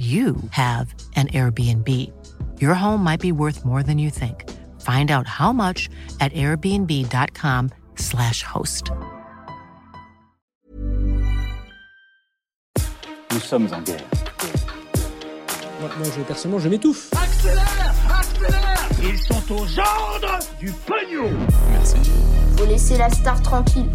you have an Airbnb. Your home might be worth more than you think. Find out how much at airbnb.com/slash host. Nous sommes en guerre. Moi, moi, je, personnellement, je m'étouffe. Accélère Accélère Ils sont aux ordres du pognon Merci. Faut laisser la star tranquille.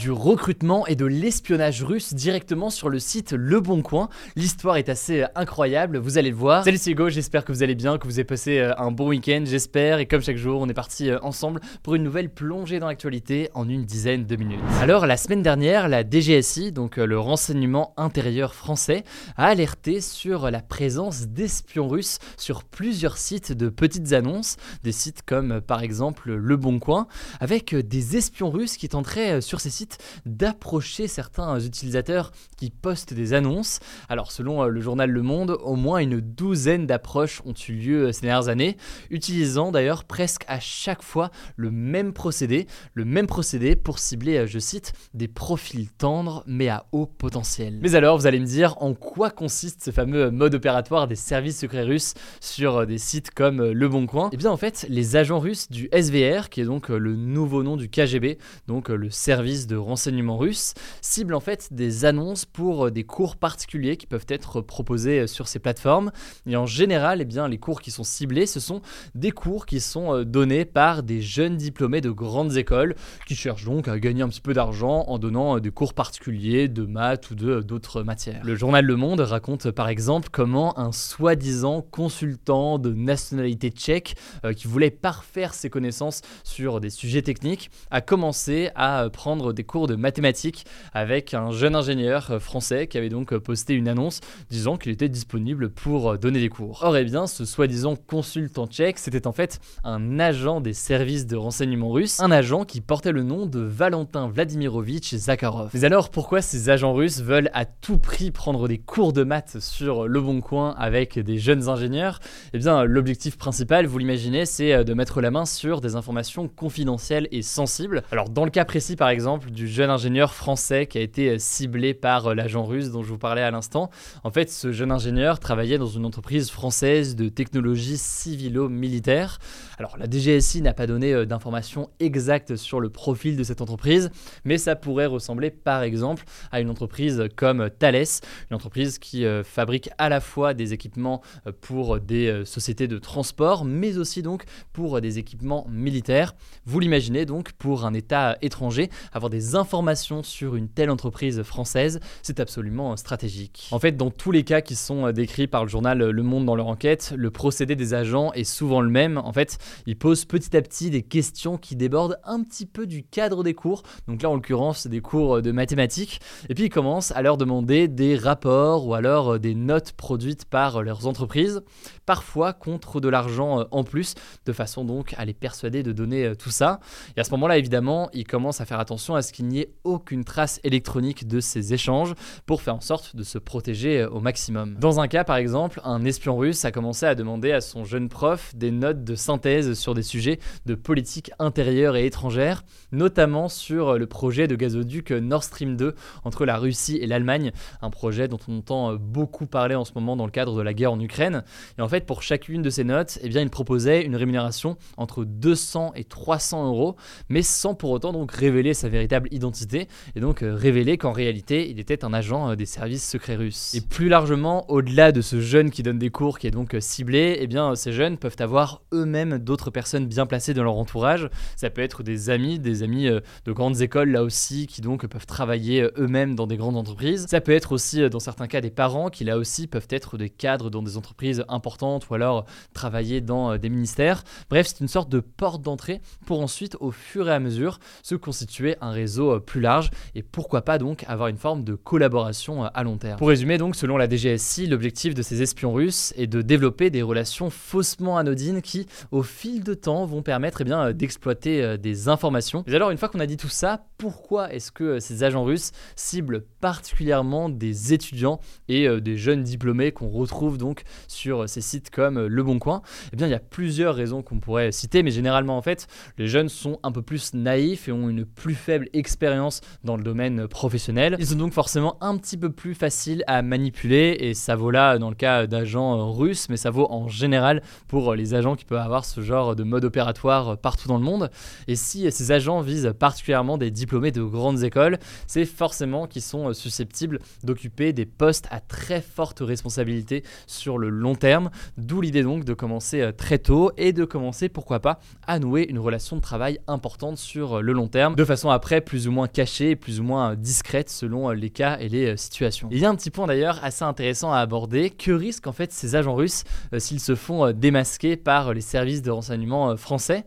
Du recrutement et de l'espionnage russe directement sur le site Le Bon Coin. L'histoire est assez incroyable, vous allez le voir. Salut Hugo, j'espère que vous allez bien, que vous avez passé euh, un bon week-end, j'espère. Et comme chaque jour, on est parti euh, ensemble pour une nouvelle plongée dans l'actualité en une dizaine de minutes. Alors la semaine dernière, la DGSI, donc euh, le renseignement intérieur français, a alerté sur la présence d'espions russes sur plusieurs sites de petites annonces, des sites comme par exemple Le Bon Coin, avec des espions russes qui tenteraient sur ces sites d'approcher certains utilisateurs qui postent des annonces. Alors selon euh, le journal Le Monde, au moins une douzaine d'approches ont eu lieu euh, ces dernières années, utilisant d'ailleurs presque à chaque fois le même procédé, le même procédé pour cibler, euh, je cite, des profils tendres mais à haut potentiel. Mais alors, vous allez me dire en quoi consiste ce fameux mode opératoire des services secrets russes sur des sites comme Le Bon Coin? Eh bien en fait, les agents russes du SVR, qui est donc le nouveau nom du KGB, donc le service de renseignement russe, ciblent en fait des annonces pour euh, des cours particuliers qui peuvent être proposés euh, sur ces plateformes. Et en général, eh bien, les cours qui sont ciblés, ce sont des cours qui sont euh, donnés par des jeunes diplômés de grandes écoles qui cherchent donc à gagner un petit peu d'argent en donnant des cours particuliers de maths ou d'autres matières. Le journal Le Monde raconte par exemple comment un soi-disant consultant de nationalité tchèque qui voulait parfaire ses connaissances sur des sujets techniques a commencé à prendre des cours de mathématiques avec un jeune ingénieur euh, français qui avait donc euh, posté une annonce disant qu'il était disponible pour euh, donner des cours. Or, eh bien, ce soi-disant consultant tchèque, c'était en fait un agent des services de renseignement russes, un agent qui portait le nom de Valentin Vladimirovitch Zakharov. Mais alors, pourquoi ces agents russes veulent à tout prix prendre des cours de maths sur le bon coin avec des jeunes ingénieurs? Eh bien, l'objectif principal, vous l'imaginez, c'est de mettre la main sur des informations confidentielles et sensibles. Alors, dans le cas précis, par exemple, du jeune ingénieur français qui a été euh, ciblé par euh, l'agent russe dont je vous parlais à l'instant. En fait, ce jeune ingénieur travaillait dans une entreprise française de technologie civilo-militaire. Alors, la DGSI n'a pas donné euh, d'informations exactes sur le profil de cette entreprise, mais ça pourrait ressembler par exemple à une entreprise comme Thales, une entreprise qui fabrique à la fois des équipements pour des sociétés de transport, mais aussi donc pour des équipements militaires. Vous l'imaginez donc pour un État étranger, avoir des informations sur une telle entreprise française, c'est absolument stratégique. En fait, dans tous les cas qui sont euh, décrits par le journal Le Monde dans leur enquête, le procédé des agents est souvent le même. En fait, ils posent petit à petit des questions qui débordent un petit peu du cadre des cours. Donc là, en l'occurrence, des cours de mathématiques. Et puis, ils commencent à leur demander des rapports ou alors euh, des notes produites par euh, leurs entreprises, parfois contre de l'argent en plus, de façon donc à les persuader de donner tout ça. Et à ce moment-là, évidemment, ils commencent à faire attention à ce qu'il n'y ait aucune trace électronique de ces échanges pour faire en sorte de se protéger euh, au maximum. Dans un cas par exemple, un espion russe a commencé à demander à son jeune prof des notes de synthèse sur des sujets de politique intérieure et étrangère, notamment sur le projet de gazoduc Nord Stream 2 entre la Russie et l'Allemagne, un projet dont on entend euh, beaucoup parler en ce moment dans le cadre de la guerre en Ukraine. Et en fait, pour chacune de ces notes, eh bien, il proposait une rémunération entre 200 et 300 euros, mais sans pour autant donc révéler sa véritable identité et donc euh, révéler qu'en réalité il était un agent euh, des services secrets russes. Et plus largement, au-delà de ce jeune qui donne des cours qui est donc euh, ciblé, eh bien ces jeunes peuvent avoir eux-mêmes d'autres personnes bien placées dans leur entourage. Ça peut être des amis, des amis de grandes écoles là aussi qui donc peuvent travailler eux-mêmes dans des grandes entreprises. Ça peut être aussi dans certains cas des parents qui là aussi peuvent être des cadres dans des entreprises importantes ou alors travailler dans des ministères. Bref, c'est une sorte de porte d'entrée pour ensuite au fur et à mesure se constituer un réseau réseau plus large et pourquoi pas donc avoir une forme de collaboration à long terme. Pour résumer donc, selon la DGSI, l'objectif de ces espions russes est de développer des relations faussement anodines qui, au fil de temps, vont permettre eh bien, d'exploiter des informations. Mais alors, une fois qu'on a dit tout ça, pourquoi est-ce que ces agents russes ciblent particulièrement des étudiants et des jeunes diplômés qu'on retrouve donc sur ces sites comme Le Bon Coin? Eh bien, il y a plusieurs raisons qu'on pourrait citer, mais généralement, en fait, les jeunes sont un peu plus naïfs et ont une plus faible expérience dans le domaine professionnel. Ils sont donc forcément un petit peu plus faciles à manipuler, et ça vaut là dans le cas d'agents russes, mais ça vaut en général pour les agents qui peuvent avoir ce genre de mode opératoire partout dans le monde. Et si ces agents visent particulièrement des diplômés de grandes écoles, c'est forcément qu'ils sont susceptibles d'occuper des postes à très forte responsabilité sur le long terme, d'où l'idée donc de commencer très tôt et de commencer pourquoi pas à nouer une relation de travail importante sur le long terme, de façon après plus ou moins cachée, plus ou moins discrète selon les cas et les situations. Il y a un petit point d'ailleurs assez intéressant à aborder, que risquent en fait ces agents russes euh, s'ils se font euh, démasquer par les services de renseignement euh, français?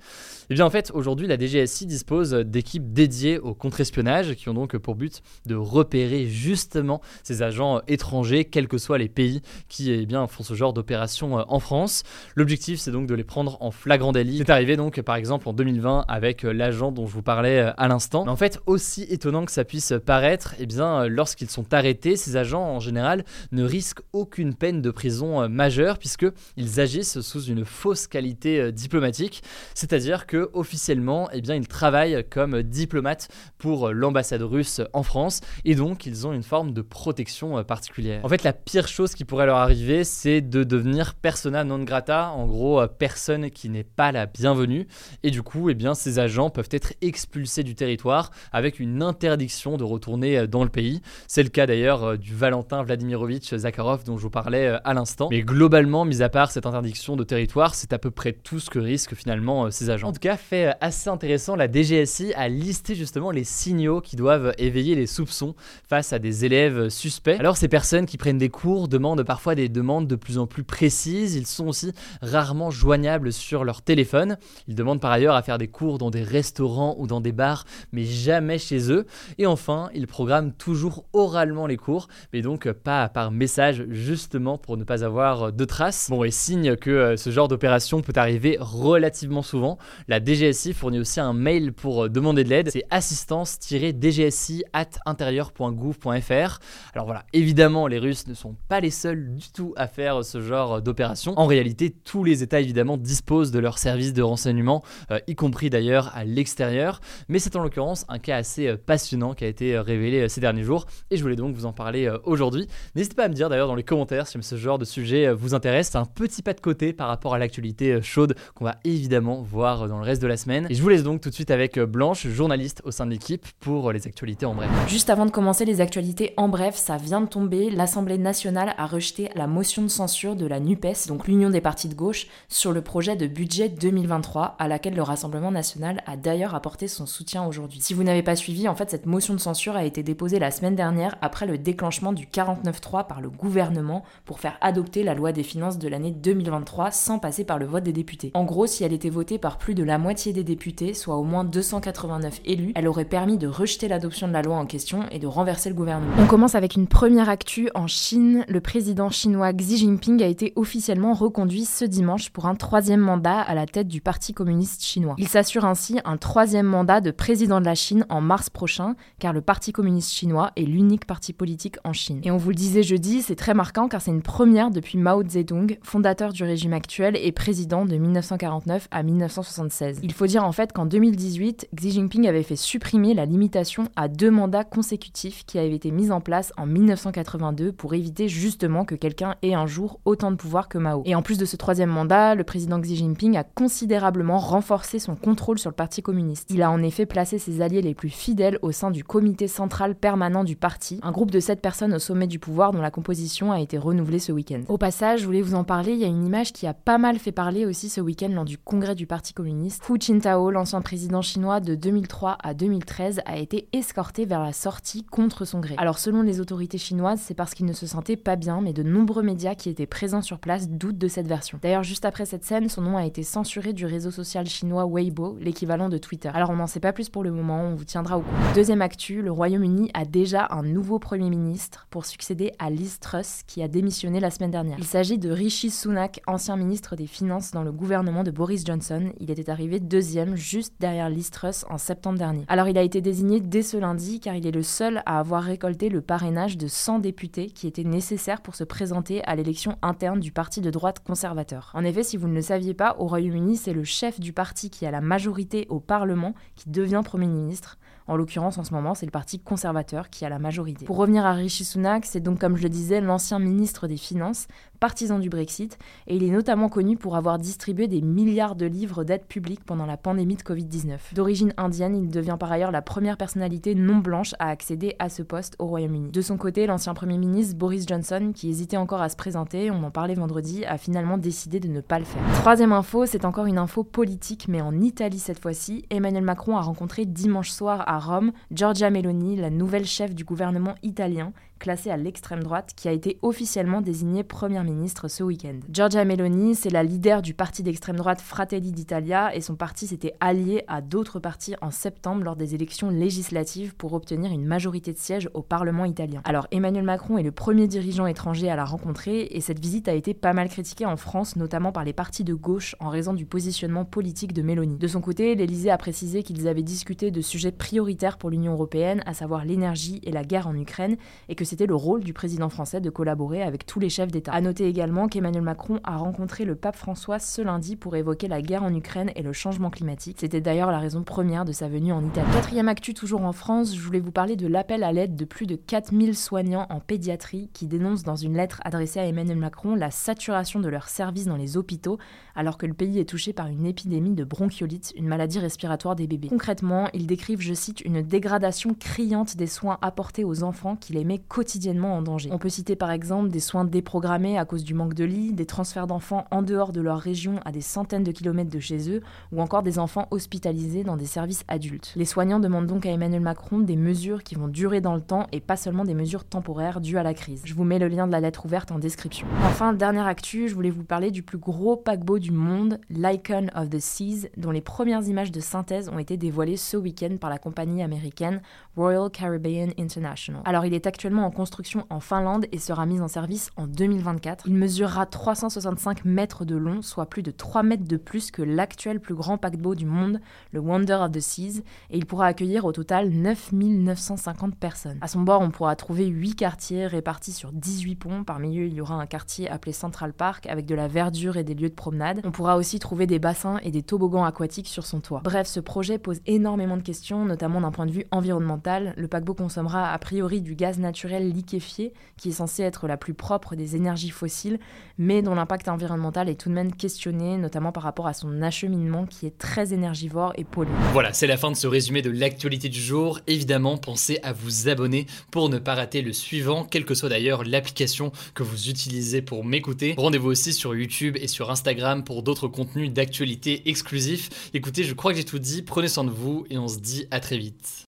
Eh bien en fait, aujourd'hui, la DGSI dispose d'équipes dédiées au contre-espionnage qui ont donc pour but de repérer justement ces agents étrangers, quels que soient les pays qui eh bien, font ce genre d'opération en France. L'objectif, c'est donc de les prendre en flagrant délit. C'est arrivé donc par exemple en 2020 avec l'agent dont je vous parlais à l'instant. En fait, aussi étonnant que ça puisse paraître, eh bien, lorsqu'ils sont arrêtés, ces agents en général ne risquent aucune peine de prison majeure puisqu'ils agissent sous une fausse qualité diplomatique, c'est-à-dire que officiellement, eh bien, ils travaillent comme diplomates pour l'ambassade russe en France et donc ils ont une forme de protection euh, particulière. En fait, la pire chose qui pourrait leur arriver, c'est de devenir persona non grata, en gros, euh, personne qui n'est pas la bienvenue. Et du coup, eh bien, ces agents peuvent être expulsés du territoire avec une interdiction de retourner euh, dans le pays. C'est le cas d'ailleurs du Valentin Vladimirovitch Zakharov dont je vous parlais à l'instant. Mais globalement, mis à part cette interdiction de territoire, c'est à peu près tout ce que risquent finalement ces agents fait euh, assez intéressant, la DGSI a listé justement les signaux qui doivent éveiller les soupçons face à des élèves suspects. Alors ces personnes qui prennent des cours demandent parfois des demandes de plus en plus précises, ils sont aussi rarement joignables sur leur téléphone, ils demandent par ailleurs à faire des cours dans des restaurants ou dans des bars, mais jamais chez eux, et enfin ils programment toujours oralement les cours, mais donc pas par message justement pour ne pas avoir de traces. Bon et signe que euh, ce genre d'opération peut arriver relativement souvent, la DGSI fournit aussi un mail pour euh, demander de l'aide. C'est assistance-dgsi intérieur.gouv.fr. Alors voilà, évidemment, les Russes ne sont pas les seuls du tout à faire ce genre d'opération. En réalité, tous les États évidemment disposent de leurs services de renseignement, euh, y compris d'ailleurs à l'extérieur. Mais c'est en l'occurrence un cas assez euh, passionnant qui a été révélé ces derniers jours et je voulais donc vous en parler aujourd'hui. N'hésitez pas à me dire d'ailleurs dans les commentaires si ce genre de sujet vous intéresse. C'est un petit pas de côté par rapport à l'actualité chaude qu'on va évidemment voir dans le reste de la semaine. Et je vous laisse donc tout de suite avec euh, Blanche, journaliste au sein de l'équipe, pour euh, les actualités en bref. Juste avant de commencer les actualités en bref, ça vient de tomber. L'Assemblée nationale a rejeté la motion de censure de la NUPES, donc l'Union des partis de gauche, sur le projet de budget 2023, à laquelle le Rassemblement national a d'ailleurs apporté son soutien aujourd'hui. Si vous n'avez pas suivi, en fait, cette motion de censure a été déposée la semaine dernière après le déclenchement du 49.3 par le gouvernement pour faire adopter la loi des finances de l'année 2023 sans passer par le vote des députés. En gros, si elle était votée par plus de la moitié des députés, soit au moins 289 élus, elle aurait permis de rejeter l'adoption de la loi en question et de renverser le gouvernement. On commence avec une première actu en Chine. Le président chinois Xi Jinping a été officiellement reconduit ce dimanche pour un troisième mandat à la tête du Parti communiste chinois. Il s'assure ainsi un troisième mandat de président de la Chine en mars prochain, car le Parti communiste chinois est l'unique parti politique en Chine. Et on vous le disait jeudi, c'est très marquant car c'est une première depuis Mao Zedong, fondateur du régime actuel et président de 1949 à 1976. Il faut dire en fait qu'en 2018, Xi Jinping avait fait supprimer la limitation à deux mandats consécutifs qui avait été mise en place en 1982 pour éviter justement que quelqu'un ait un jour autant de pouvoir que Mao. Et en plus de ce troisième mandat, le président Xi Jinping a considérablement renforcé son contrôle sur le Parti communiste. Il a en effet placé ses alliés les plus fidèles au sein du comité central permanent du parti, un groupe de sept personnes au sommet du pouvoir dont la composition a été renouvelée ce week-end. Au passage, je voulais vous en parler, il y a une image qui a pas mal fait parler aussi ce week-end lors du congrès du Parti communiste Hu Jintao, l'ancien président chinois de 2003 à 2013, a été escorté vers la sortie contre son gré. Alors selon les autorités chinoises, c'est parce qu'il ne se sentait pas bien, mais de nombreux médias qui étaient présents sur place doutent de cette version. D'ailleurs, juste après cette scène, son nom a été censuré du réseau social chinois Weibo, l'équivalent de Twitter. Alors on n'en sait pas plus pour le moment, on vous tiendra au courant. Deuxième actu, le Royaume-Uni a déjà un nouveau Premier ministre pour succéder à Liz Truss qui a démissionné la semaine dernière. Il s'agit de Rishi Sunak, ancien ministre des Finances dans le gouvernement de Boris Johnson. Il était arrivé deuxième juste derrière Liz Truss en septembre dernier. Alors il a été désigné dès ce lundi car il est le seul à avoir récolté le parrainage de 100 députés qui étaient nécessaires pour se présenter à l'élection interne du parti de droite conservateur. En effet, si vous ne le saviez pas, au Royaume-Uni, c'est le chef du parti qui a la majorité au Parlement qui devient Premier ministre. En l'occurrence, en ce moment, c'est le Parti conservateur qui a la majorité. Pour revenir à Rishi Sunak, c'est donc, comme je le disais, l'ancien ministre des Finances, partisan du Brexit, et il est notamment connu pour avoir distribué des milliards de livres d'aide publique pendant la pandémie de Covid-19. D'origine indienne, il devient par ailleurs la première personnalité non blanche à accéder à ce poste au Royaume-Uni. De son côté, l'ancien Premier ministre Boris Johnson, qui hésitait encore à se présenter, on en parlait vendredi, a finalement décidé de ne pas le faire. Troisième info, c'est encore une info politique, mais en Italie cette fois-ci. Emmanuel Macron a rencontré dimanche soir à Rome Giorgia Meloni, la nouvelle chef du gouvernement italien, classée à l'extrême droite, qui a été officiellement désignée première ministre ce week-end. Giorgia Meloni, c'est la leader du parti d'extrême droite Fratelli d'Italia et son parti s'était allié à d'autres partis en septembre lors des élections législatives pour obtenir une majorité de sièges au Parlement italien. Alors Emmanuel Macron est le premier dirigeant étranger à la rencontrer et cette visite a été pas mal critiquée en France, notamment par les partis de gauche en raison du positionnement politique de Meloni. De son côté, l'Élysée a précisé qu'ils avaient discuté de sujets prioritaires pour l'Union européenne, à savoir l'énergie et la guerre en Ukraine, et que c'était le rôle du président français de collaborer avec tous les chefs d'État. A noter également qu'Emmanuel Macron a rencontré le pape François ce lundi pour évoquer la guerre en Ukraine et le changement climatique. C'était d'ailleurs la raison première de sa venue en Italie. Quatrième actu toujours en France, je voulais vous parler de l'appel à l'aide de plus de 4000 soignants en pédiatrie qui dénoncent dans une lettre adressée à Emmanuel Macron la saturation de leurs services dans les hôpitaux alors que le pays est touché par une épidémie de bronchiolite, une maladie respiratoire des bébés. Concrètement, ils décrivent, je cite, une dégradation criante des soins apportés aux enfants qui les met quotidiennement en danger. On peut citer par exemple des soins déprogrammés à cause du manque de lits, des transferts d'enfants en dehors de leur région à des centaines de kilomètres de chez eux, ou encore des enfants hospitalisés dans des services adultes. Les soignants demandent donc à Emmanuel Macron des mesures qui vont durer dans le temps et pas seulement des mesures temporaires dues à la crise. Je vous mets le lien de la lettre ouverte en description. Enfin, dernière actu, je voulais vous parler du plus gros paquebot du monde, l'Icon of the Seas, dont les premières images de synthèse ont été dévoilées ce week-end par la compagnie américaine Royal Caribbean International. Alors il est actuellement en construction en Finlande et sera mis en service en 2024. Il mesurera 365 mètres de long, soit plus de 3 mètres de plus que l'actuel plus grand paquebot du monde, le Wonder of the Seas, et il pourra accueillir au total 9950 personnes. À son bord, on pourra trouver 8 quartiers répartis sur 18 ponts. Parmi eux, il y aura un quartier appelé Central Park avec de la verdure et des lieux de promenade. On pourra aussi trouver des bassins et des toboggans aquatiques sur son toit. Bref, ce projet pose énormément de questions, notamment d'un point de vue environnemental. Le paquebot consommera a priori du gaz naturel liquéfié, qui est censé être la plus propre des énergies fossiles, mais dont l'impact environnemental est tout de même questionné, notamment par rapport à son acheminement qui est très énergivore et polluant. Voilà, c'est la fin de ce résumé de l'actualité du jour. Évidemment, pensez à vous abonner pour ne pas rater le suivant, quelle que soit d'ailleurs l'application que vous utilisez pour m'écouter. Rendez-vous aussi sur YouTube et sur Instagram pour d'autres contenus d'actualité exclusifs. Écoutez, je crois que j'ai tout dit, prenez soin de vous et on se dit à très vite.